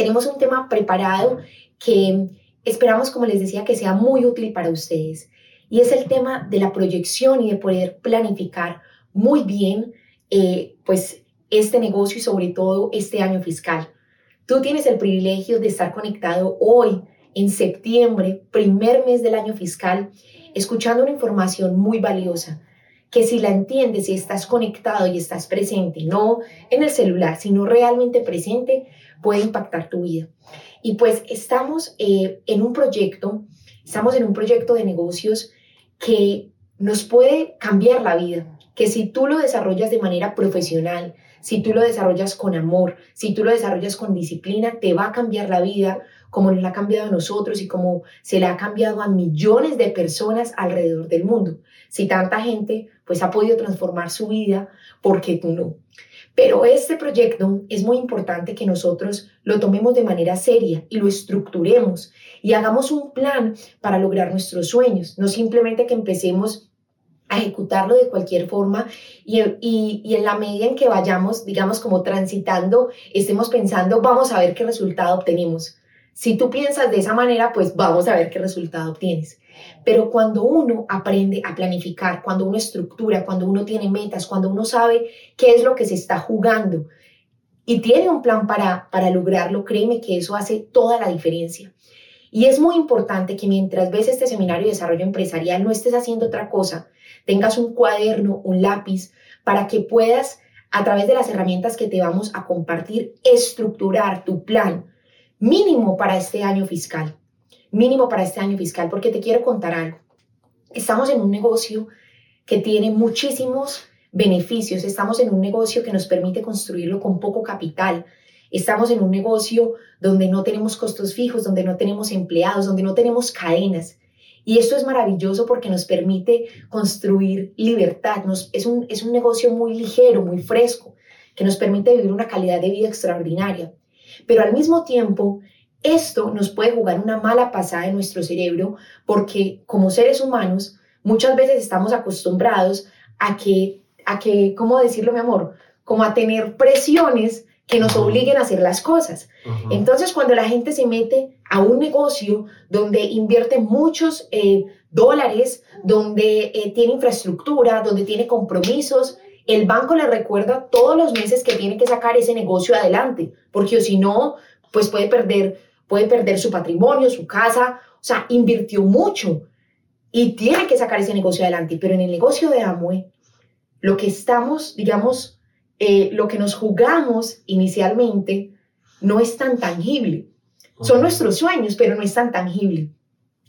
tenemos un tema preparado que esperamos, como les decía, que sea muy útil para ustedes. Y es el tema de la proyección y de poder planificar muy bien, eh, pues, este negocio y sobre todo este año fiscal. Tú tienes el privilegio de estar conectado hoy, en septiembre, primer mes del año fiscal, escuchando una información muy valiosa que si la entiendes y estás conectado y estás presente, no en el celular, sino realmente presente, puede impactar tu vida. Y pues estamos eh, en un proyecto, estamos en un proyecto de negocios que nos puede cambiar la vida, que si tú lo desarrollas de manera profesional, si tú lo desarrollas con amor, si tú lo desarrollas con disciplina, te va a cambiar la vida como nos la ha cambiado a nosotros y como se le ha cambiado a millones de personas alrededor del mundo. Si tanta gente pues ha podido transformar su vida, ¿por qué tú no? Pero este proyecto es muy importante que nosotros lo tomemos de manera seria y lo estructuremos y hagamos un plan para lograr nuestros sueños, no simplemente que empecemos a ejecutarlo de cualquier forma y, y, en la medida en que vayamos, digamos, como transitando, estemos pensando, vamos a ver qué resultado obtenemos. Si tú piensas de esa manera, pues vamos a ver qué resultado obtienes. Pero cuando uno aprende a planificar, cuando uno estructura, cuando uno tiene metas, cuando uno sabe qué es lo que se está jugando y tiene un plan para, para lograrlo, créeme que eso hace toda la diferencia. Y es muy importante que mientras ves este seminario de desarrollo empresarial no estés haciendo otra cosa, tengas un cuaderno, un lápiz, para que puedas, a través de las herramientas que te vamos a compartir, estructurar tu plan mínimo para este año fiscal mínimo para este año fiscal, porque te quiero contar algo. Estamos en un negocio que tiene muchísimos beneficios, estamos en un negocio que nos permite construirlo con poco capital, estamos en un negocio donde no tenemos costos fijos, donde no tenemos empleados, donde no tenemos cadenas. Y esto es maravilloso porque nos permite construir libertad. Nos, es, un, es un negocio muy ligero, muy fresco, que nos permite vivir una calidad de vida extraordinaria. Pero al mismo tiempo esto nos puede jugar una mala pasada en nuestro cerebro porque como seres humanos muchas veces estamos acostumbrados a que, a que, ¿cómo decirlo mi amor? Como a tener presiones que nos obliguen a hacer las cosas. Entonces, cuando la gente se mete a un negocio donde invierte muchos eh, dólares, donde eh, tiene infraestructura, donde tiene compromisos, el banco le recuerda todos los meses que tiene que sacar ese negocio adelante, porque si no, pues puede perder puede perder su patrimonio, su casa, o sea, invirtió mucho y tiene que sacar ese negocio adelante. Pero en el negocio de Amway, lo que estamos, digamos, eh, lo que nos jugamos inicialmente no es tan tangible. Son nuestros sueños, pero no es tan tangible.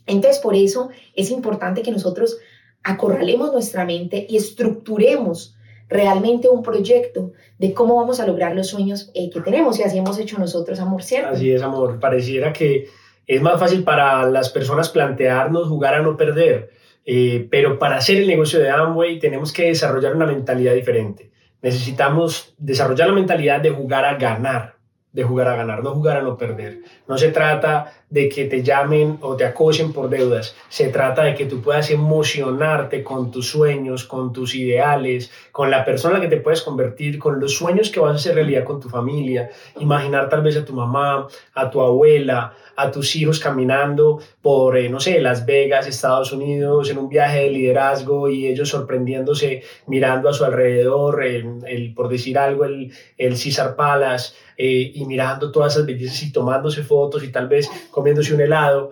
Entonces, por eso es importante que nosotros acorralemos nuestra mente y estructuremos realmente un proyecto de cómo vamos a lograr los sueños eh, que tenemos y así hemos hecho nosotros, amor, ¿cierto? Así es, amor. Pareciera que es más fácil para las personas plantearnos jugar a no perder, eh, pero para hacer el negocio de Amway tenemos que desarrollar una mentalidad diferente. Necesitamos desarrollar la mentalidad de jugar a ganar, de jugar a ganar, no jugar a no perder. No se trata de que te llamen o te acosen por deudas, se trata de que tú puedas emocionarte con tus sueños, con tus ideales, con la persona que te puedes convertir, con los sueños que vas a hacer realidad con tu familia, imaginar tal vez a tu mamá, a tu abuela, a tus hijos caminando por, eh, no sé, Las Vegas, Estados Unidos, en un viaje de liderazgo y ellos sorprendiéndose, mirando a su alrededor, el, por decir algo, el, el Caesar Palace, eh, y mirando todas esas bellezas y tomándose fotos y tal vez comiéndose un helado.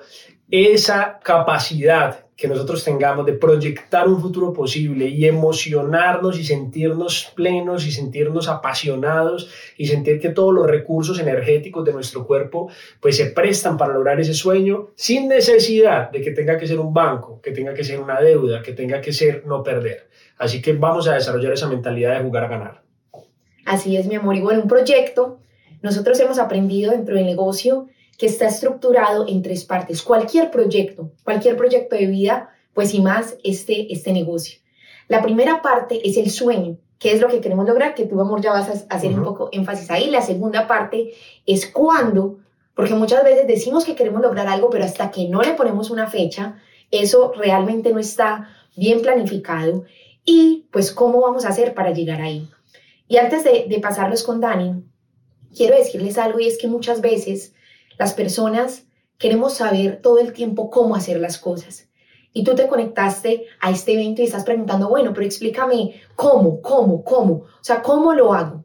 Esa capacidad que nosotros tengamos de proyectar un futuro posible y emocionarnos y sentirnos plenos y sentirnos apasionados y sentir que todos los recursos energéticos de nuestro cuerpo pues se prestan para lograr ese sueño sin necesidad de que tenga que ser un banco, que tenga que ser una deuda, que tenga que ser no perder. Así que vamos a desarrollar esa mentalidad de jugar a ganar. Así es, mi amor. Y bueno, un proyecto, nosotros hemos aprendido dentro del negocio que está estructurado en tres partes. Cualquier proyecto, cualquier proyecto de vida, pues y más este, este negocio. La primera parte es el sueño, que es lo que queremos lograr, que tú, amor, ya vas a hacer un poco énfasis ahí. La segunda parte es cuándo, porque muchas veces decimos que queremos lograr algo, pero hasta que no le ponemos una fecha, eso realmente no está bien planificado. Y pues cómo vamos a hacer para llegar ahí. Y antes de, de pasarlos con Dani, quiero decirles algo y es que muchas veces las personas queremos saber todo el tiempo cómo hacer las cosas. Y tú te conectaste a este evento y estás preguntando, bueno, pero explícame cómo, cómo, cómo, o sea, cómo lo hago.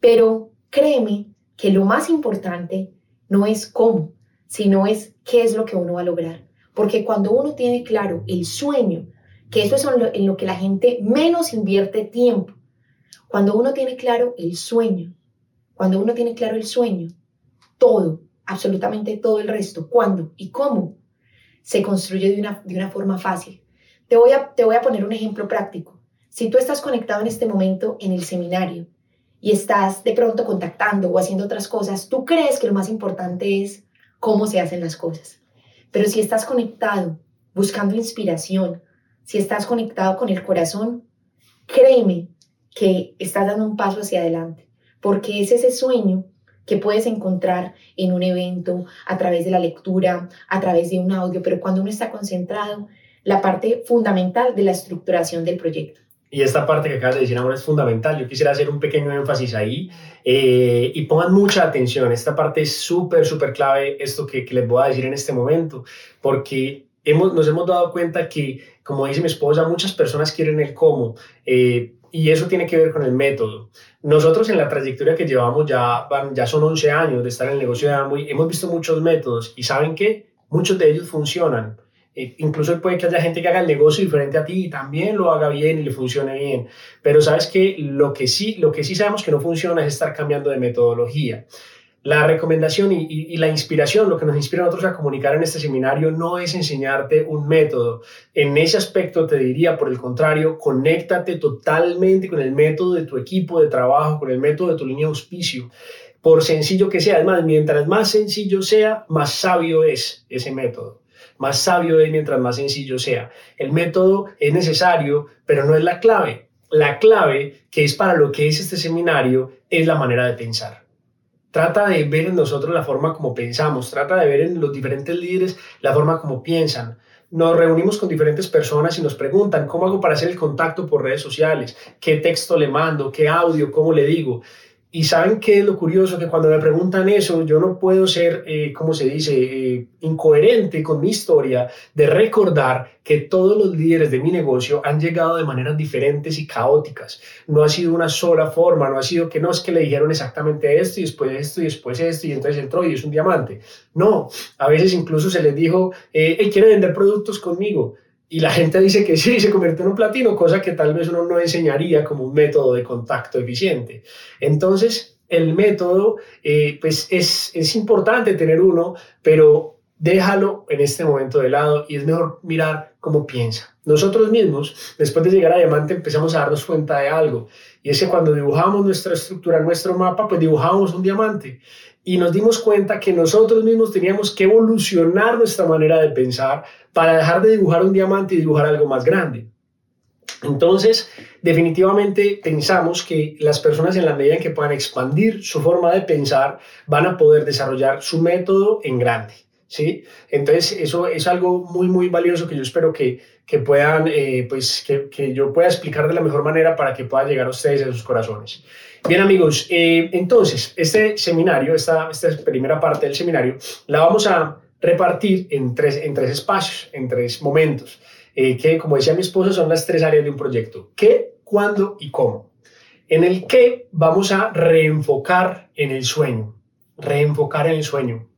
Pero créeme que lo más importante no es cómo, sino es qué es lo que uno va a lograr. Porque cuando uno tiene claro el sueño, que eso es en lo que la gente menos invierte tiempo, cuando uno tiene claro el sueño, cuando uno tiene claro el sueño, todo, absolutamente todo el resto, cuándo y cómo, se construye de una, de una forma fácil. Te voy, a, te voy a poner un ejemplo práctico. Si tú estás conectado en este momento en el seminario y estás de pronto contactando o haciendo otras cosas, tú crees que lo más importante es cómo se hacen las cosas. Pero si estás conectado buscando inspiración, si estás conectado con el corazón, créeme que estás dando un paso hacia adelante, porque es ese sueño que puedes encontrar en un evento, a través de la lectura, a través de un audio, pero cuando uno está concentrado, la parte fundamental de la estructuración del proyecto. Y esta parte que acabas de decir ahora es fundamental. Yo quisiera hacer un pequeño énfasis ahí eh, y pongan mucha atención. Esta parte es súper, súper clave, esto que, que, les voy a decir en este momento, porque hemos, nos hemos dado cuenta que, como dice mi esposa, muchas personas quieren el cómo. Eh, y eso tiene que ver con el método. Nosotros en la trayectoria que llevamos ya, ya son 11 años de estar en el negocio de Amway, hemos visto muchos métodos y saben que muchos de ellos funcionan. Eh, incluso puede que haya gente que haga el negocio diferente a ti y también lo haga bien y le funcione bien. Pero sabes que lo que sí, lo que sí sabemos que no funciona es estar cambiando de metodología. La recomendación y, la inspiración, lo que nos inspira a nosotros a comunicar en este seminario, no es enseñarte un método. En ese aspecto te diría, por el contrario, conéctate totalmente con el método de tu equipo de trabajo, con el método de tu línea de auspicio. Por sencillo que sea, además, mientras más sencillo sea, más sabio es ese método. Más sabio es mientras más sencillo sea. El método es necesario, pero no es la clave. La clave, que es para lo que es este seminario, es la manera de pensar. Trata de ver en nosotros la forma como pensamos, trata de ver en los diferentes líderes la forma como piensan. Nos reunimos con diferentes personas y nos preguntan cómo hago para hacer el contacto por redes sociales, qué texto le mando, qué audio, cómo le digo. Y saben qué es lo curioso, que cuando me preguntan eso, yo no puedo ser, eh, se dice, eh, incoherente con mi historia de recordar que todos los líderes de mi negocio han llegado de maneras diferentes y caóticas. No ha sido una sola forma, no ha sido que no es que le dijeron exactamente esto y después esto y después esto y entonces entró y es un diamante. No, a veces incluso se les dijo, eh, quiere vender productos conmigo y la gente dice que sí, se convierte en un platino, cosa que tal vez uno no enseñaría como un método de contacto eficiente. Entonces, el método, eh, pues es, es importante tener uno, pero déjalo en este momento de lado y es mejor mirar cómo piensa. Nosotros mismos, después de llegar a Diamante, empezamos a darnos cuenta de algo. Y es que cuando dibujamos nuestra estructura, nuestro mapa, pues dibujamos un diamante y nos dimos cuenta que nosotros mismos teníamos que evolucionar nuestra manera de pensar para dejar de dibujar un diamante y dibujar algo más grande. Entonces, definitivamente pensamos que las personas en la medida en que puedan expandir su forma de pensar, van a poder desarrollar su método en grande. ¿sí? Entonces, eso es algo muy, muy valioso que yo espero que, que puedan, eh, pues, que, que, yo pueda explicar de la mejor manera para que pueda llegar a ustedes a sus corazones. Bien amigos, eh, entonces este seminario, esta, esta primera parte del seminario, la vamos a repartir en tres, en tres espacios, en tres momentos, eh, que como decía mi esposo son las tres áreas de un proyecto, qué, cuándo y cómo. En el qué vamos a reenfocar en el sueño, reenfocar en el sueño.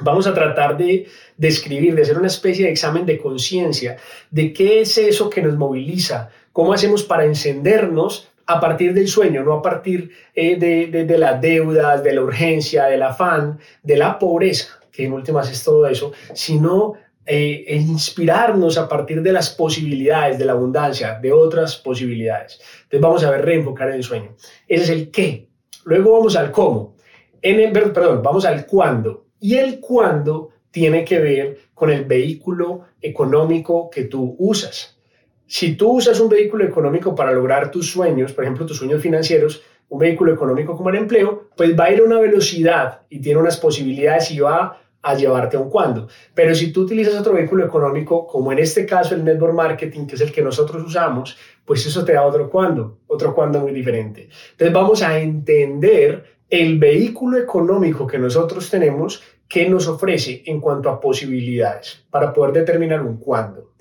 Vamos a tratar de describir, de hacer una especie de examen de conciencia de qué es eso que nos moviliza, cómo hacemos para encendernos a partir del sueño, no a partir eh, de, de, las deudas, de la urgencia, del afán, de la pobreza, que en últimas es todo eso, sino eh, inspirarnos a partir de las posibilidades, de la abundancia, de otras posibilidades. Entonces vamos a ver, reenfocar en el sueño. Ese es el qué. Luego vamos al cómo. En el, perdón, vamos al cuándo. Y el cuándo tiene que ver con el vehículo económico que tú usas. Si tú usas un vehículo económico para lograr tus sueños, por ejemplo, tus sueños financieros, un vehículo económico como el empleo, pues va a ir a una velocidad y tiene unas posibilidades y va a llevarte a un cuándo. Pero si tú utilizas otro vehículo económico, como en este caso el network marketing, que es el que nosotros usamos, pues eso te da otro cuándo, otro cuándo muy diferente. Entonces vamos a entender el vehículo económico que nosotros tenemos que nos ofrece en cuanto a posibilidades para poder determinar un cuándo.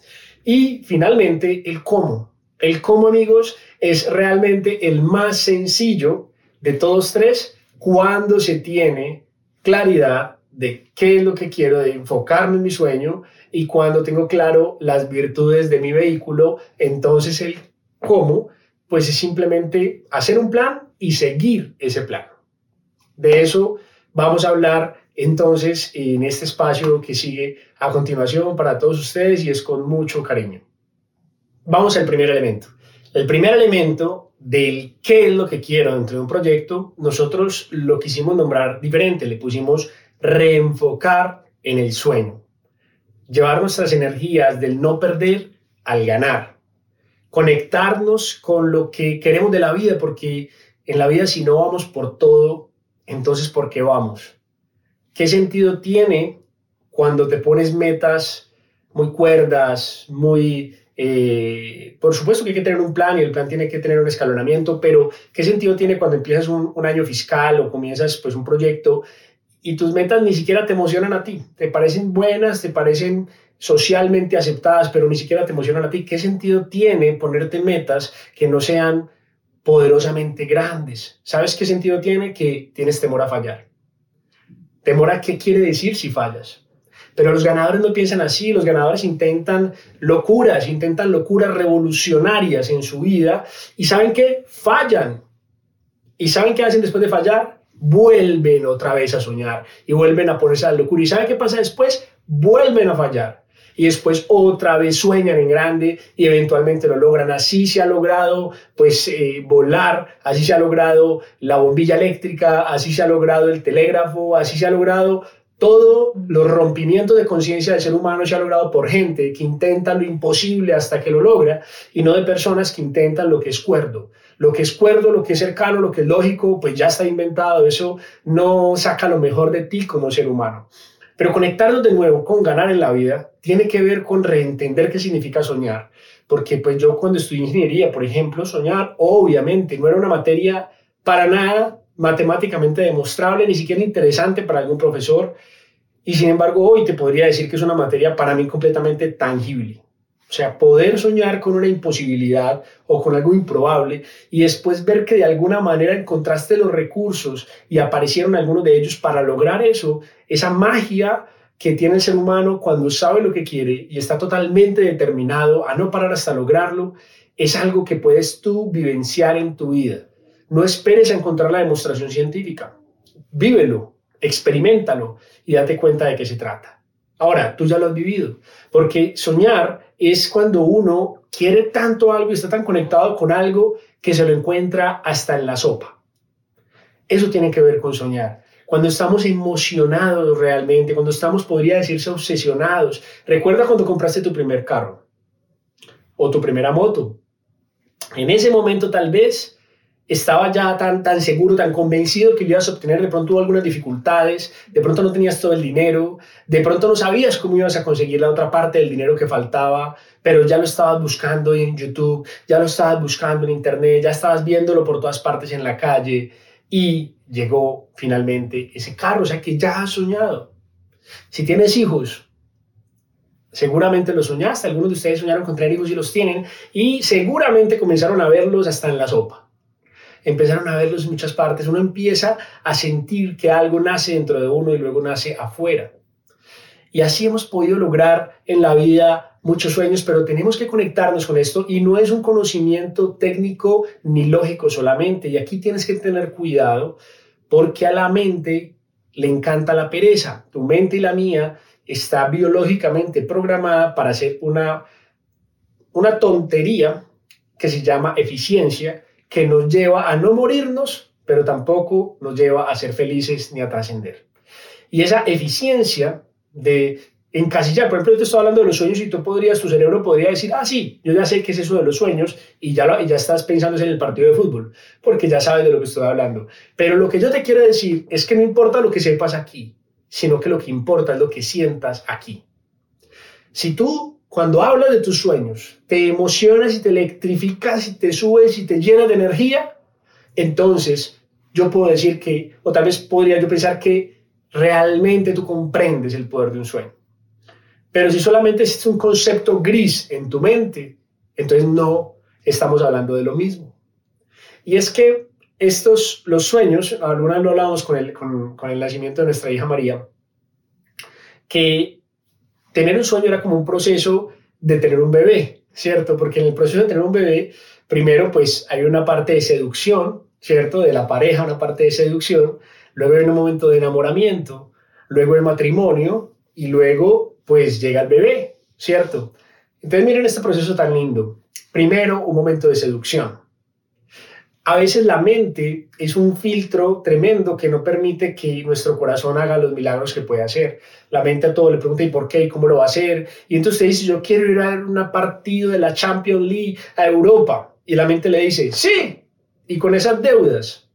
Y finalmente, el cómo. El cómo, amigos, es realmente el más sencillo de todos tres cuando se tiene claridad de qué es lo que quiero, de enfocarme en mi sueño y cuando tengo claro las virtudes de mi vehículo, entonces el cómo, pues es simplemente hacer un plan y seguir ese plan. De eso vamos a hablar entonces en este espacio que sigue a continuación para todos ustedes y es con mucho cariño. Vamos al primer elemento. El primer elemento del qué es lo que quiero dentro de un proyecto, nosotros lo quisimos nombrar diferente, le pusimos reenfocar en el sueño, llevar nuestras energías del no perder al ganar, conectarnos con lo que queremos de la vida, porque en la vida si no vamos por todo, entonces ¿por qué vamos? ¿Qué sentido tiene cuando te pones metas muy cuerdas, muy... Eh, por supuesto que hay que tener un plan y el plan tiene que tener un escalonamiento, pero ¿qué sentido tiene cuando empiezas un, un año fiscal o comienzas pues un proyecto y tus metas ni siquiera te emocionan a ti? Te parecen buenas, te parecen socialmente aceptadas, pero ni siquiera te emocionan a ti. ¿Qué sentido tiene ponerte metas que no sean poderosamente grandes? ¿Sabes qué sentido tiene? Que tienes temor a fallar. Temor a qué quiere decir si fallas. Pero los ganadores no piensan así, los ganadores intentan locuras, intentan locuras revolucionarias en su vida y saben que fallan. ¿Y saben qué hacen después de fallar? Vuelven otra vez a soñar y vuelven a ponerse a la locura. ¿Y saben qué pasa después? Vuelven a fallar y después otra vez sueñan en grande y eventualmente lo logran. Así se ha logrado pues eh, volar, así se ha logrado la bombilla eléctrica, así se ha logrado el telégrafo, así se ha logrado todo los rompimientos de conciencia del ser humano se ha logrado por gente que intenta lo imposible hasta que lo logra y no de personas que intentan lo que es cuerdo. Lo que es cuerdo, lo que es cercano, lo que es lógico, pues ya está inventado. Eso no saca lo mejor de ti como ser humano. Pero conectarnos de nuevo con ganar en la vida tiene que ver con reentender qué significa soñar. Porque pues yo cuando estudié ingeniería, por ejemplo, soñar obviamente no era una materia para nada matemáticamente demostrable, ni siquiera interesante para algún profesor. Y sin embargo, hoy te podría decir que es una materia para mí completamente tangible. O sea, poder soñar con una imposibilidad o con algo improbable y después ver que de alguna manera encontraste los recursos y aparecieron algunos de ellos para lograr eso, esa magia que tiene el ser humano cuando sabe lo que quiere y está totalmente determinado a no parar hasta lograrlo, es algo que puedes tú vivenciar en tu vida. No esperes a encontrar la demostración científica. Vívelo, experimentalo y date cuenta de qué se trata. Ahora, tú ya lo has vivido, porque soñar es cuando uno quiere tanto algo y está tan conectado con algo que se lo encuentra hasta en la sopa. Eso tiene que ver con soñar. Cuando estamos emocionados realmente, cuando estamos, podría decirse, obsesionados. Recuerda cuando compraste tu primer carro o tu primera moto. En ese momento tal vez estaba ya tan, tan seguro, tan convencido que ibas a obtener, de pronto algunas dificultades, de pronto no tenías todo el dinero, de pronto no sabías cómo ibas a conseguir la otra parte del dinero que faltaba, pero ya lo estabas buscando en YouTube, ya lo estabas buscando en Internet, ya estabas viéndolo por todas partes en la calle y llegó finalmente ese carro, o sea que ya has soñado. Si tienes hijos, seguramente lo soñaste, algunos de ustedes soñaron con tener hijos y los tienen, y seguramente comenzaron a verlos hasta en la sopa empezaron a verlos en muchas partes, uno empieza a sentir que algo nace dentro de uno y luego nace afuera. Y así hemos podido lograr en la vida muchos sueños, pero tenemos que conectarnos con esto y no es un conocimiento técnico ni lógico solamente. Y aquí tienes que tener cuidado porque a la mente le encanta la pereza. Tu mente y la mía está biológicamente programada para hacer una, una tontería que se llama eficiencia que nos lleva a no morirnos, pero tampoco nos lleva a ser felices ni a trascender. Y esa eficiencia de encasillar, por ejemplo, yo te estoy hablando de los sueños y tú podrías, tu cerebro podría decir, ah, sí, yo ya sé qué es eso de los sueños y ya, y ya estás pensando en el partido de fútbol, porque ya sabes de lo que estoy hablando. Pero lo que yo te quiero decir es que no importa lo que sepas aquí, sino que lo que importa es lo que sientas aquí. Si tú cuando hablas de tus sueños, te emocionas y te electrificas y te subes y te llenas de energía, entonces yo puedo decir que, o tal vez podría yo pensar que realmente tú comprendes el poder de un sueño. Pero si solamente es un concepto gris en tu mente, entonces no estamos hablando de lo mismo. Y es que estos, los sueños, alguna vez lo hablábamos con el, con, con el nacimiento de nuestra hija María, que tener un sueño era como un proceso de tener un bebé, ¿cierto? Porque en el proceso de tener un bebé, primero pues hay una parte de seducción, ¿cierto? De la pareja, una parte de seducción, luego hay un momento de enamoramiento, luego el matrimonio y luego pues llega el bebé, ¿cierto? Entonces miren este proceso tan lindo. Primero un momento de seducción. A veces la mente es un filtro tremendo que no permite que nuestro corazón haga los milagros que puede hacer. La mente a todo le pregunta ¿y por qué? ¿y cómo lo va a hacer? Y entonces usted dice, yo quiero ir a un partido de la Champions League a Europa. Y la mente le dice, sí, y con esas deudas.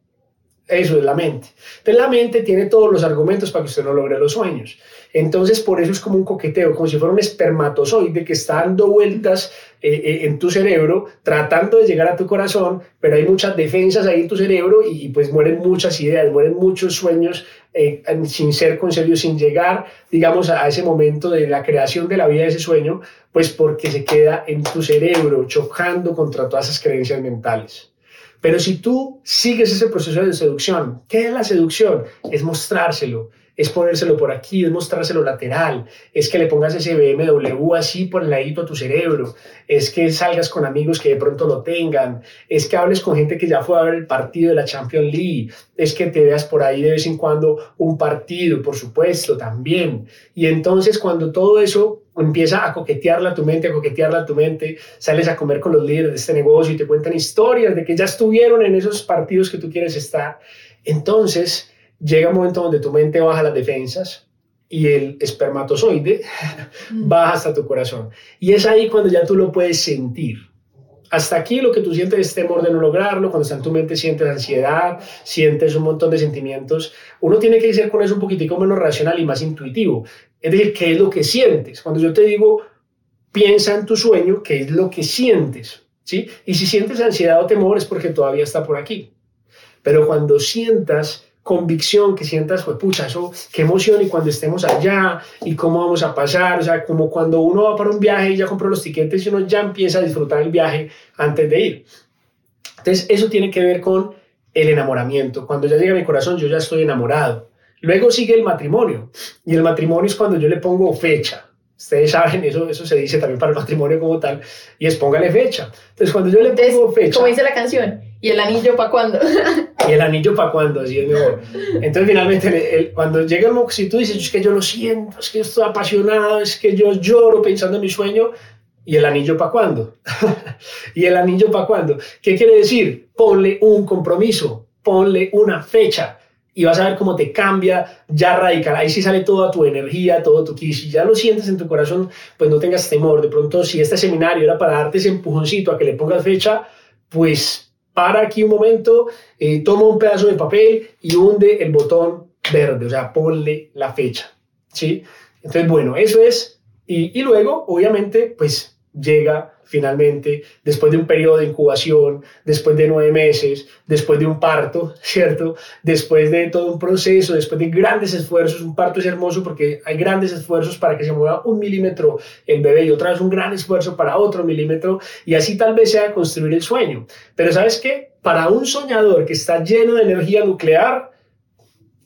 Eso es la mente. La mente tiene todos los argumentos para que usted no logre los sueños. Entonces por eso es como un coqueteo, como si fuera un espermatozoide que está dando vueltas eh, eh, en tu cerebro, tratando de llegar a tu corazón, pero hay muchas defensas ahí en tu cerebro y, pues mueren muchas ideas, mueren muchos sueños eh, sin ser concebidos, sin llegar, digamos, a ese momento de la creación de la vida de ese sueño, pues porque se queda en tu cerebro chocando contra todas esas creencias mentales. Pero si tú sigues ese proceso de seducción, ¿qué es la seducción? Es mostrárselo, es ponérselo por aquí, es mostrárselo lateral, es que le pongas ese BMW así por el ladito a tu cerebro, es que salgas con amigos que de pronto lo tengan, es que hables con gente que ya fue a ver el partido de la Champions League, es que te veas por ahí de vez en cuando un partido, por supuesto, también. Y entonces cuando todo eso empieza a coquetearla a tu mente, a coquetearla a tu mente, sales a comer con los líderes de este negocio y te cuentan historias de que ya estuvieron en esos partidos que tú quieres estar, entonces llega un momento donde tu mente baja las defensas y el espermatozoide mm. baja hasta tu corazón. Y es ahí cuando ya tú lo puedes sentir. Hasta aquí lo que tú sientes es temor de no lograrlo, cuando está en tu mente sientes ansiedad, sientes un montón de sentimientos. Uno tiene que ser con eso un poquitico menos racional y más intuitivo. Es decir, ¿qué es lo que sientes? Cuando yo te digo, piensa en tu sueño, ¿qué es lo que sientes? ¿Sí? Y si sientes ansiedad o temor es porque todavía está por aquí. Pero cuando sientas convicción, que sientas, pues pucha, eso, qué emoción y cuando estemos allá y cómo vamos a pasar, o sea, como cuando uno va para un viaje y ya compró los tiquetes y uno ya empieza a disfrutar el viaje antes de ir. Entonces, eso tiene que ver con el enamoramiento. Cuando ya llega mi corazón, yo ya estoy enamorado. Luego sigue el matrimonio y el matrimonio es cuando yo le pongo fecha. Ustedes saben, eso, eso se dice también para el matrimonio como tal, y es póngale fecha. Entonces, cuando yo le pongo fecha. Como dice la canción, ¿y el anillo para cuándo? ¿Y el anillo para cuándo? Así es mejor. Entonces, finalmente, cuando llega el tú dices, es que yo lo siento, es que estoy apasionado, es que yo lloro pensando en mi sueño, ¿y el anillo para cuándo? ¿Y el anillo para cuándo? ¿Qué quiere decir? Ponle un compromiso, ponle una fecha y vas a ver cómo te cambia ya radical. Ahí sí sale toda tu energía, todo tu ki. Si ya lo sientes en tu corazón, pues no tengas temor. De pronto, si este seminario era para darte ese empujoncito a que le pongas fecha, pues para aquí un momento, eh, toma un pedazo de papel y hunde el botón verde, o sea, ponle la fecha. ¿sí? Entonces, bueno, eso es. Y, y luego, obviamente, pues llega finalmente, después de un periodo de incubación, después de nueve meses, después de un parto, ¿cierto? Después de todo un proceso, después de grandes esfuerzos, un parto es hermoso porque hay grandes esfuerzos para que se mueva un milímetro el bebé y otra vez un gran esfuerzo para otro milímetro y así tal vez sea construir el sueño. Pero ¿sabes qué? Para un soñador que está lleno de energía nuclear,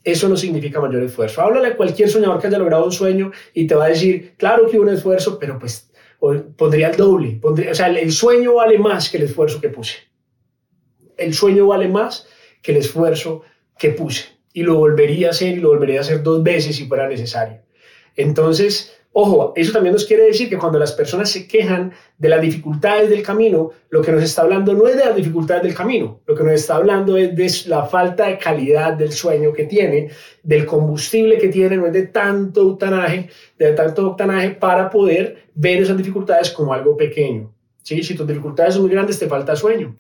eso no significa mayor esfuerzo. Háblale a cualquier soñador que haya logrado un sueño y te va a decir, claro que hubo un esfuerzo, pero pues pondría el doble. o sea, el sueño vale más que el esfuerzo que puse. El sueño vale más que el esfuerzo que puse. Y lo volvería a hacer y lo volvería a hacer dos veces si fuera necesario. Entonces, Ojo, eso también nos quiere decir que cuando las personas se quejan de las dificultades del camino, lo que nos está hablando no es de las dificultades del camino, lo que nos está hablando es de la falta de calidad del sueño que tiene, del combustible que tiene, no es de tanto octanaje, de tanto octanaje para poder ver esas dificultades como algo pequeño. ¿sí? Si tus dificultades son muy grandes, te falta sueño.